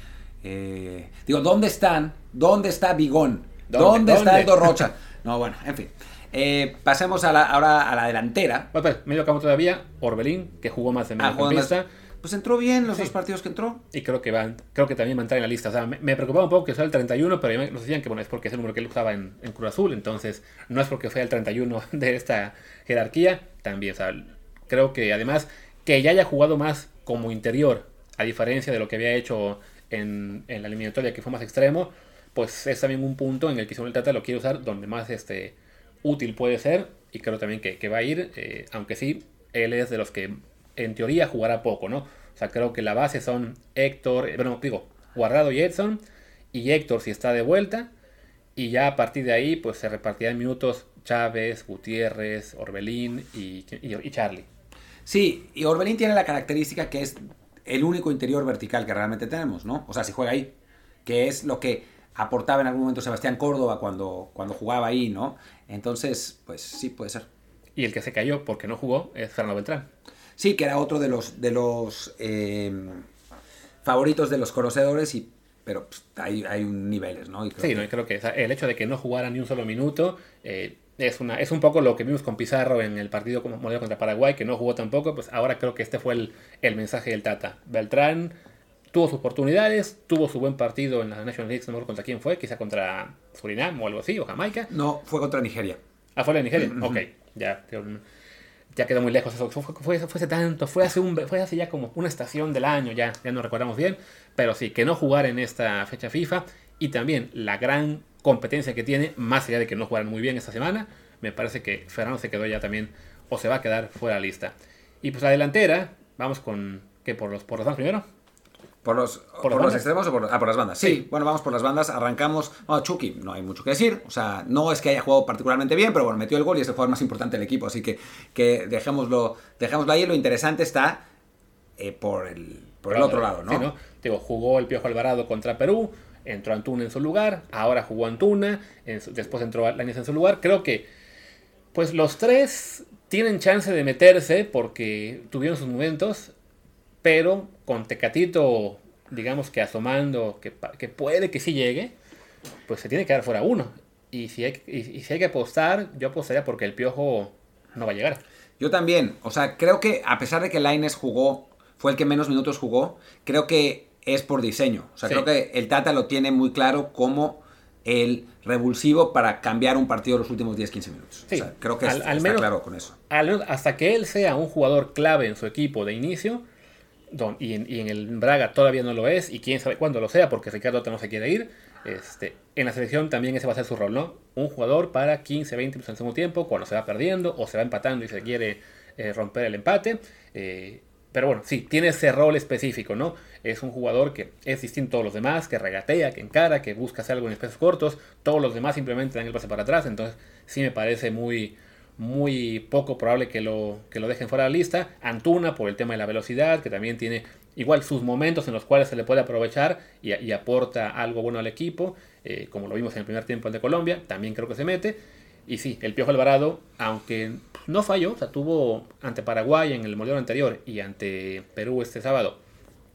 eh, digo, ¿dónde están? ¿Dónde está Bigón? ¿Dónde, está Edo <laughs> Rocha? No, bueno, en fin. Eh, pasemos a la, ahora a la delantera. Pues, medio campo todavía, Orbelín, que jugó más de medio ah, pues entró bien los dos partidos que entró. Y creo que van, creo que también va a entrar en la lista. O sea, me, preocupaba un poco que sea el 31, pero nos decían que bueno, es porque es el número que él usaba en, Cruz Azul. Entonces, no es porque fue el 31 <laughs> de esta jerarquía. También, o sea, creo que además que ya haya jugado más como interior, a diferencia de lo que había hecho en, la eliminatoria, que fue más extremo, pues es también un punto en el que el Tata lo quiere usar donde más este, útil puede ser. Y creo también que, va a ir, eh, aunque sí, él es de los que en teoría jugará poco, ¿no? O sea, creo que la base son Héctor, eh, bueno, digo, Guardado y Edson, y Héctor si está de vuelta, y ya a partir de ahí, pues se repartirán minutos Chávez, Gutiérrez, Orbelín y, y, Charlie. Sí, y Orbelín tiene la característica que es el único interior vertical que realmente tenemos, ¿no? O sea, si juega ahí, que es lo que aportaba en algún momento Sebastián Córdoba cuando, cuando jugaba ahí, ¿no? Entonces, pues sí, puede ser. Y el que se cayó porque no jugó es Fernando Beltrán. Sí, que era otro de los, de los eh, favoritos de los conocedores, y, pero pues, hay, hay niveles, ¿no? sí, no, creo que el hecho de que no jugara ni un solo minuto eh, es, una, es un poco lo que vimos con Pizarro en el partido como modelo contra Paraguay, que no jugó tampoco, pues ahora creo que este fue el, el mensaje del Tata. Beltrán tuvo sus oportunidades, tuvo su buen partido en la National League, no me contra quién fue, quizá contra Surinam o algo así, o Jamaica. No, fue contra Nigeria. Ah, fue la Nigeria, ok, ya ya quedó muy lejos eso. Fue, fue, fue, hace tanto, fue hace, un, fue hace ya como una estación del año, ya, ya no recordamos bien. Pero sí, que no jugar en esta fecha FIFA y también la gran competencia que tiene, más allá de que no jugaran muy bien esta semana, me parece que Fernando se quedó ya también o se va a quedar fuera de la lista. Y pues la delantera, vamos con, ¿qué? ¿Por los, por los primero? ¿Por los, por, los extremos o por, ah, por las bandas? Sí. bueno, vamos por las bandas. Arrancamos. Bueno, Chucky, no hay mucho que decir. O sea, no es que haya jugado particularmente bien, pero bueno, metió el gol y es el jugador más importante del equipo. Así que, que dejémoslo, dejémoslo ahí. Lo interesante está eh, por el, por el otro lado, ¿no? Sí, ¿no? Digo, jugó el Piojo Alvarado contra Perú, entró Antuna en su lugar, ahora jugó Antuna, después entró Lainez en su lugar. Creo que, pues los tres tienen chance de meterse porque tuvieron sus momentos, pero con Tecatito, digamos que asomando, que, puede que sí llegue, pues se tiene que dar fuera uno. Y si, hay, y si hay que apostar, yo apostaría porque el Piojo no va a llegar. Yo también, o sea, creo que a pesar de que Laines jugó fue el que menos minutos jugó. Creo que es por diseño. O sea, creo que el Tata lo tiene muy claro como el revulsivo para cambiar un partido los últimos 10-15 minutos. Sí. O sea, creo que al, está menos, claro con eso. hasta que él sea un jugador clave en su equipo de inicio, y, en, el Braga todavía no lo es, y quién sabe cuándo lo sea, porque Ricardo no se quiere ir. Este, en la selección también ese va a ser su rol, ¿no? Un jugador para 15, 20 minutos en segundo tiempo, cuando se va perdiendo o se va empatando y se quiere eh, romper el empate. Eh, pero bueno, sí, tiene ese rol específico, ¿no? Es un jugador que es distinto a todos los demás, que regatea, que encara, que busca hacer algo en espacios cortos. Todos los demás simplemente dan el pase para atrás. Entonces, sí me parece muy, muy poco probable que lo, que lo dejen fuera de la lista. Antuna, por el tema de la velocidad, que también tiene igual sus momentos en los cuales se le puede aprovechar y, aporta algo bueno al equipo, eh, como lo vimos en el primer tiempo de Colombia, también creo que se mete. Y sí, el Piojo Alvarado, aunque no falló, o sea, tuvo ante Paraguay en el modelo anterior y ante Perú este sábado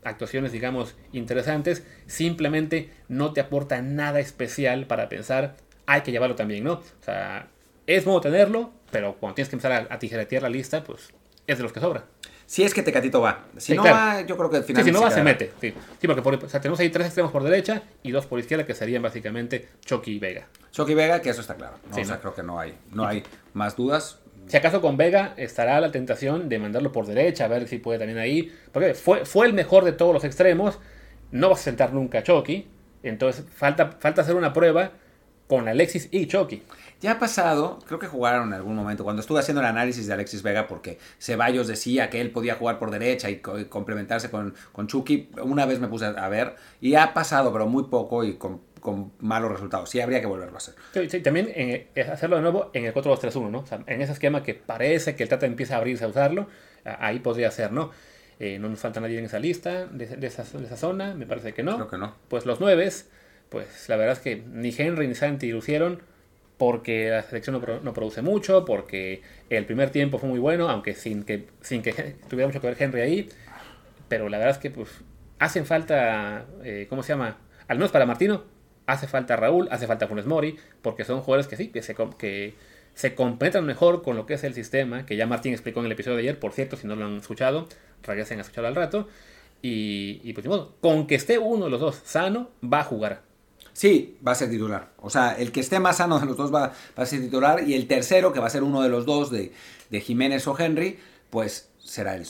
actuaciones, digamos, interesantes, simplemente no te aporta nada especial para pensar, hay que llevarlo también, ¿no? O sea, es modo tenerlo, pero cuando tienes que empezar a, a tijeretear la lista, pues es de los que sobra. Si es que Tecatito va. Si no va, yo creo que al final. si no va, se mete. Sí, porque tenemos ahí tres extremos por derecha y dos por izquierda, que serían básicamente Chucky y Vega. Chucky y Vega, que eso está claro. o sea, creo que no hay, no hay más dudas. Si acaso con Vega estará la tentación de mandarlo por derecha, a ver si puede también ahí. Porque fue, fue el mejor de todos los extremos. No vas a sentar nunca a Chucky. Entonces falta, falta hacer una prueba con Alexis y Chucky. Ya ha pasado, creo que jugaron en algún momento, cuando estuve haciendo el análisis de Alexis Vega, porque Ceballos decía que él podía jugar por derecha y, complementarse con, con, Chucky, una vez me puse a ver, y ha pasado, pero muy poco y con, malos resultados. Sí, habría que volverlo a hacer. Sí, también eh, hacerlo de nuevo en el 4-2-3-1, ¿no? O sea, en ese esquema que parece que el Tata empieza a abrirse a usarlo, ahí podría ser, ¿no? Eh, no nos falta nadie en esa lista, de, esa, de, esa, zona, me parece que no. Creo que no. Pues los nueves, pues la verdad es que ni Henry ni Santi lucieron porque la selección no, produce mucho, porque el primer tiempo fue muy bueno, aunque sin que, sin que <laughs> tuviera mucho que ver Henry ahí. Pero la verdad es que pues, hacen falta, eh, ¿cómo se llama? Al menos para Martino, hace falta Raúl, hace falta Funes Mori, porque son jugadores que sí, que se, que se mejor con lo que es el sistema, que ya Martín explicó en el episodio de ayer, por cierto, si no lo han escuchado, regresen a escucharlo al rato. Y, y pues, de modo, con que esté uno de los dos sano, va a jugar. Sí, va a ser titular. O sea, el que esté más sano de los dos va, a ser titular y el tercero, que va a ser uno de los dos de, Jiménez o Henry, pues será el,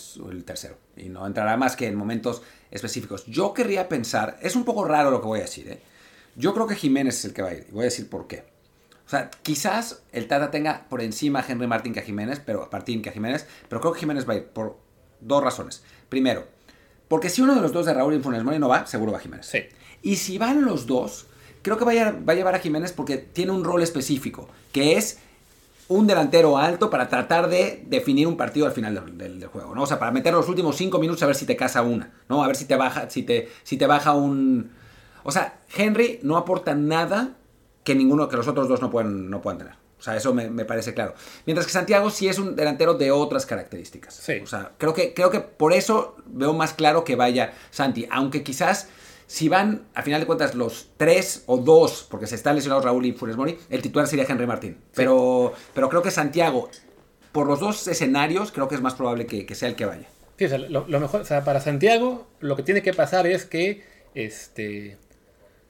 tercero. Y no entrará más que en momentos específicos. Yo querría pensar, es un poco raro lo que voy a decir, ¿eh? Yo creo que Jiménez es el que va a ir. Y voy a decir por qué. O sea, quizás el Tata tenga por encima a Henry Martín que a Jiménez, pero Martín que a Jiménez, pero creo que Jiménez va a ir por dos razones. Primero, porque si uno de los dos de Raúl y Funes Mori no va, seguro va Jiménez. Sí. Y si van los dos, creo que va a, llevar a Jiménez porque tiene un rol específico, que es un delantero alto para tratar de definir un partido al final del, juego, ¿no? O sea, para meter los últimos cinco minutos a ver si te casa una, ¿no? A ver si te baja, si te, si te baja un... O sea, Henry no aporta nada que ninguno, que los otros dos no puedan, no puedan tener. O sea, eso me, me, parece claro. Mientras que Santiago sí es un delantero de otras características. Sí. O sea, creo que, creo que por eso veo más claro que vaya Santi. Aunque quizás si van, a final de cuentas, los tres o dos, porque se están lesionados Raúl y Funes Mori, el titular sería Henry Martín. Pero, pero creo que Santiago, por los dos escenarios, creo que es más probable que, sea el que vaya. Sí, o sea, lo, mejor, o sea, para Santiago, lo que tiene que pasar es que, este...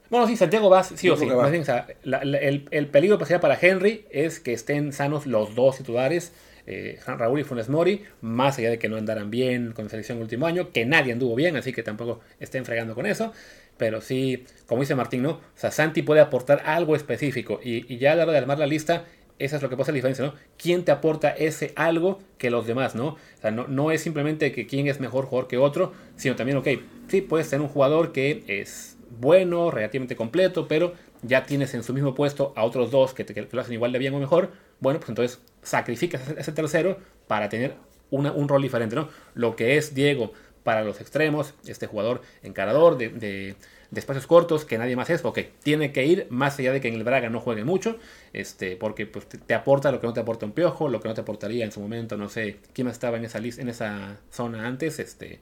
Bueno, sí, Santiago va, sí o sí. el, el, peligro que para Henry es que estén sanos los dos titulares eh, Raúl y Funes Mori, más allá de que no andaran bien con la selección el último año, que nadie anduvo bien, así que tampoco estén fregando con eso. Pero sí, como dice Martín, ¿no? O sea, Santi puede aportar algo específico y, ya a la hora de armar la lista, esa es lo que pasa la diferencia, ¿no? ¿Quién te aporta ese algo que los demás, ¿no? O sea, no, no es simplemente que quién es mejor jugador que otro, sino también, ok, sí, puedes tener un jugador que es bueno, relativamente completo, pero ya tienes en su mismo puesto a otros dos que, te, lo hacen igual de bien o mejor, bueno, pues entonces sacrificas ese tercero para tener una, un rol diferente, ¿no? Lo que es Diego para los extremos, este jugador encarador de, de, espacios cortos que nadie más es, ok, tiene que ir más allá de que en el Braga no juegue mucho, este, porque pues, te, aporta lo que no te aporta un piojo, lo que no te aportaría en su momento, no sé, quién estaba en esa lista, en esa zona antes, este,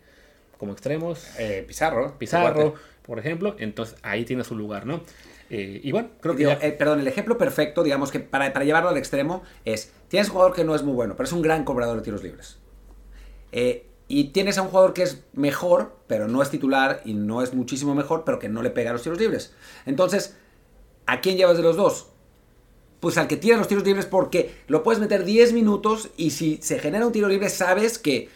como extremos. Eh, Pizarro. Pizarro, por ejemplo, entonces ahí tiene su lugar, ¿no? Eh, y bueno, creo que. Eh, perdón, el ejemplo perfecto, digamos que para, para, llevarlo al extremo, es: tienes un jugador que no es muy bueno, pero es un gran cobrador de tiros libres. Eh, y tienes a un jugador que es mejor, pero no es titular y no es muchísimo mejor, pero que no le pega a los tiros libres. Entonces, ¿a quién llevas de los dos? Pues al que tira los tiros libres porque lo puedes meter 10 minutos y si se genera un tiro libre sabes que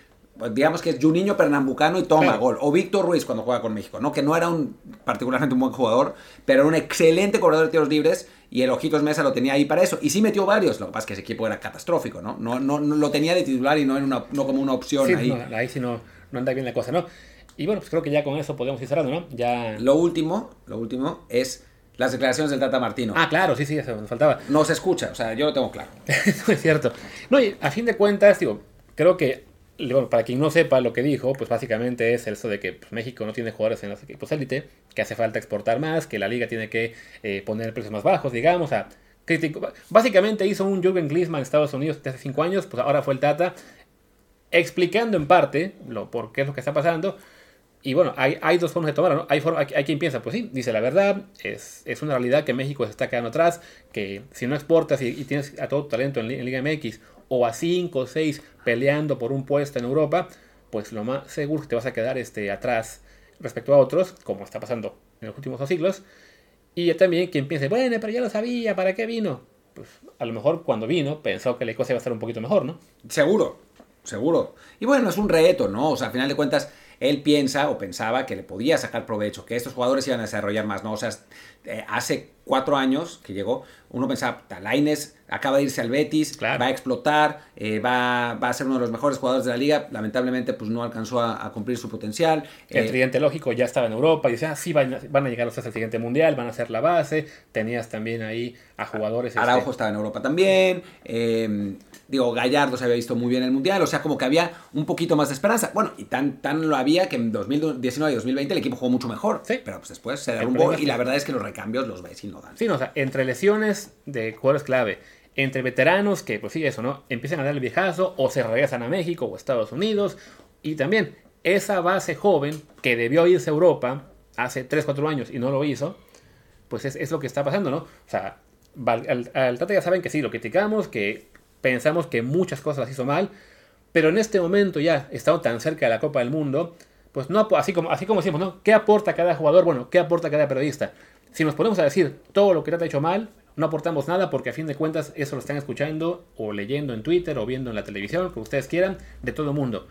digamos que es Juninho Pernambucano y toma gol. O Víctor Ruiz cuando juega con México, ¿no? Que no era un particularmente un buen jugador, pero era un excelente cobrador de tiros libres y el Ojitos Mesa lo tenía ahí para eso. Y sí metió varios, lo que pasa es que ese equipo era catastrófico, ¿no? No, no, lo tenía de titular y no, una, no como una opción ahí. No, ahí sí no, no anda bien la cosa, ¿no? Y bueno, pues creo que ya con eso podemos ir cerrando, ¿no? Ya... Lo último, lo último es las declaraciones del Tata Martino. Ah, claro, sí, sí, eso nos faltaba. No se escucha, o sea, yo lo tengo claro. <laughs> es cierto. No, y a fin de cuentas, digo, creo que bueno, para quien no sepa lo que dijo, pues básicamente es eso de que pues, México no tiene jugadores en los equipos élite, que hace falta exportar más, que la liga tiene que eh, poner precios más bajos, digamos. a básicamente hizo un Jürgen Klinsmann en Estados Unidos hace cinco años, pues ahora fue el Tata, explicando en parte lo, por qué es lo que está pasando. Y bueno, hay, hay dos formas de tomar, ¿no? Hay, hay, quien piensa, pues sí, dice la verdad, es, es, una realidad que México se está quedando atrás, que si no exportas y, tienes a todo talento en, en Liga MX o a 5 o 6 peleando por un puesto en Europa, pues lo más seguro que te vas a quedar este, atrás respecto a otros, como está pasando en los últimos dos siglos. Y también quien piense, bueno, pero ya lo sabía, ¿para qué vino? Pues a lo mejor cuando vino pensó que la cosa iba a estar un poquito mejor, ¿no? Seguro, seguro. Y bueno, es un reto, ¿no? O sea, al final de cuentas, él piensa o pensaba que le podía sacar provecho, que estos jugadores iban a desarrollar más, ¿no? O sea, eh, hace cuatro años que llegó, uno pensaba, Talaines acaba de irse al Betis, va a explotar, eh, va, va, a ser uno de los mejores jugadores de la liga, lamentablemente pues no alcanzó a, cumplir su potencial. El eh, tridente lógico ya estaba en Europa y decía, ah, sí, van, a llegar los al siguiente mundial, van a ser la base, tenías también ahí a jugadores... Araujo este estaba en Europa también, em, digo, Gallardo se había visto muy bien en el mundial, o sea, como que había un poquito más de esperanza. Bueno, y tan, tan lo había que en 2019 y 2020 el equipo jugó mucho mejor, sí. pero pues después se derrumbó y la verdad es que los recambios los ves y no dan. Sí, no, o sea, entre lesiones de jugadores clave, entre veteranos que, pues sí, eso, ¿no? Empiezan a dar el viejazo o se regresan a México o Estados Unidos. Y también esa base joven que debió irse a Europa hace 3, 4 años y no lo hizo, pues es, lo que está pasando, ¿no? O sea, al, al Tata ya saben que sí, lo criticamos, que pensamos que muchas cosas las hizo mal, pero en este momento ya, estando tan cerca de la Copa del Mundo, pues no, así como, así como decimos, ¿no? ¿Qué aporta cada jugador? Bueno, ¿qué aporta cada periodista? Si nos ponemos a decir todo lo que Tata ha hecho mal, no aportamos nada porque a fin de cuentas eso lo están escuchando o leyendo en Twitter o viendo en la televisión, como ustedes quieran, de todo el mundo.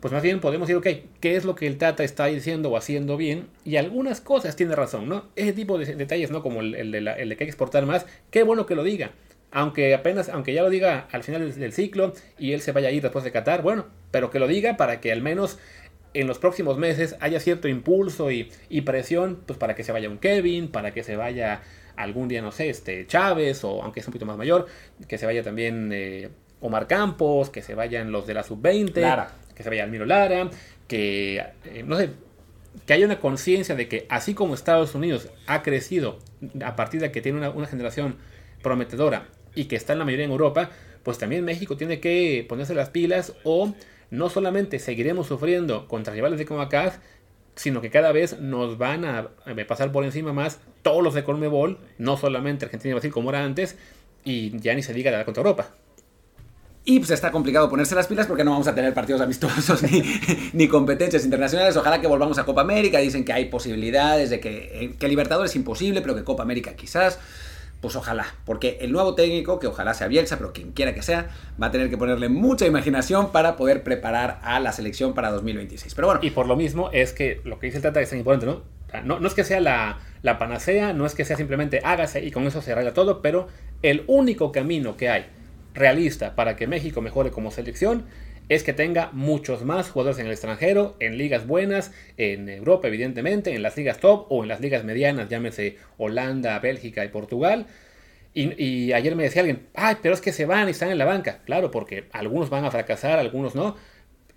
Pues más bien podemos decir, ok, ¿qué es lo que el Tata está diciendo o haciendo bien? Y algunas cosas tiene razón, ¿no? Ese tipo de detalles, ¿no? Como el, de, que hay que exportar más, qué bueno que lo diga. Aunque apenas, aunque ya lo diga al final del, ciclo y él se vaya a ir después de Qatar, bueno, pero que lo diga para que al menos en los próximos meses haya cierto impulso y, y, presión, pues para que se vaya un Kevin, para que se vaya algún día, no sé, este Chávez, o aunque es un poquito más mayor, que se vaya también eh, Omar Campos, que se vayan los de la sub-20, que se vaya Almiro Lara, que, eh, no sé, que haya una conciencia de que así como Estados Unidos ha crecido a partir de que tiene una, una, generación prometedora y que está en la mayoría en Europa, pues también México tiene que ponerse las pilas o no solamente seguiremos sufriendo contra rivales de CONCACAF, sino que cada vez nos van a pasar por encima más todos los de Colmebol, no solamente Argentina y Brasil como era antes, y ya ni se diga la contra Europa. Y pues está complicado ponerse las pilas porque no vamos a tener partidos amistosos <laughs> ni, ni, competencias internacionales. Ojalá que volvamos a Copa América. Dicen que hay posibilidades de que, eh, que Libertadores es imposible, pero que Copa América quizás pues ojalá, porque el nuevo técnico, que ojalá sea Bielsa, pero quien quiera que sea, va a tener que ponerle mucha imaginación para poder preparar a la selección para 2026. Pero bueno. Y por lo mismo es que lo que dice el Tata es tan importante, ¿no? no, es que sea la, la panacea, no es que sea simplemente hágase y con eso se arregla todo, pero el único camino que hay realista para que México mejore como selección es que tenga muchos más jugadores en el extranjero, en ligas buenas, en Europa evidentemente, en las ligas top o en las ligas medianas, llámese Holanda, Bélgica y Portugal. Y, ayer me decía alguien, ay, pero es que se van y están en la banca. Claro, porque algunos van a fracasar, algunos no.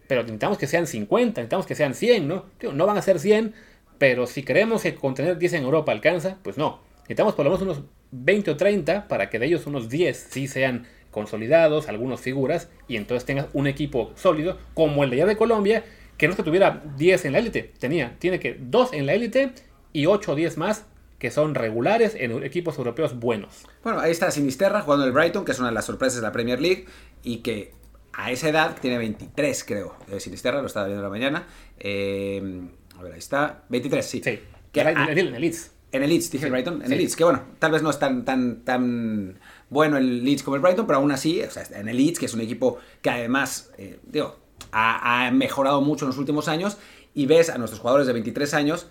Pero necesitamos que sean 50, necesitamos que sean 100, ¿no? no van a ser 100, pero si creemos que con tener 10 en Europa alcanza, pues no. Necesitamos por lo menos unos 20 o 30 para que de ellos unos 10 sí sean consolidados, algunos figuras, y entonces tengas un equipo sólido, como el de allá de Colombia, que no es que tuviera 10 en la élite, tenía, tiene que 2 en la élite y 8 o 10 más que son regulares en equipos europeos buenos. Bueno, ahí está Sinisterra jugando el Brighton, que es una de las sorpresas de la Premier League, y que a esa edad tiene 23, creo. Eh, Sinisterra, lo estaba viendo la mañana. Eh, a ver, ahí está. 23, sí. Sí. Que, en, el Leeds. En el Leeds, dije el Brighton. En el Leeds, que bueno, tal vez no es tan, tan, tan bueno el Leeds como el Brighton, pero aún así, o sea, en el Leeds, que es un equipo que además, eh, digo, ha, ha mejorado mucho en los últimos años, y ves a nuestros jugadores de 23 años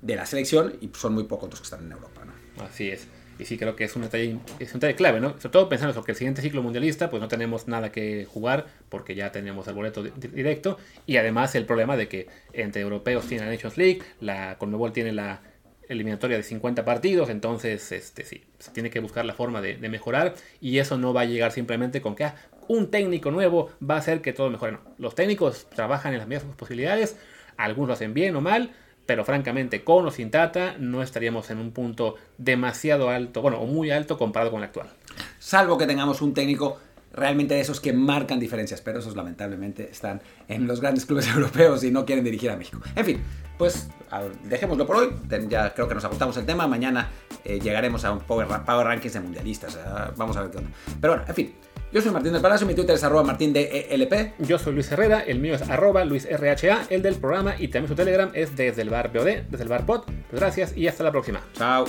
de la selección y son muy pocos los que están en Europa. ¿no? Así es. Y sí creo que es un detalle, es un detalle clave, ¿no? Sobre todo pensando que el siguiente ciclo mundialista, pues no tenemos nada que jugar porque ya tenemos el boleto directo. Y además el problema de que entre europeos tiene la Nations League, la Conmebol tiene la eliminatoria de 50 partidos, entonces este, sí, se tiene que buscar la forma de, mejorar y eso no va a llegar simplemente con que ah, un técnico nuevo va a hacer que todo mejore. No, los técnicos trabajan en las mismas posibilidades, algunos lo hacen bien o mal, pero francamente con o sin Tata no estaríamos en un punto demasiado alto, bueno, o muy alto comparado con el actual. Salvo que tengamos un técnico realmente de esos que marcan diferencias, pero esos lamentablemente están en los grandes clubes <laughs> europeos y no quieren dirigir a México. En fin, pues dejémoslo por hoy, ya creo que nos agotamos el tema, mañana eh, llegaremos a un Power, power Rankings de mundialistas, vamos a ver qué onda. Pero bueno, en fin, yo soy Martín del Palacio, mi Twitter es arroba martín de ELP. Yo soy Luis Herrera, el mío es arroba luisrha, el del programa y también su Telegram es desde el bar BOD, desde el bar POD. Pues gracias y hasta la próxima. Chao.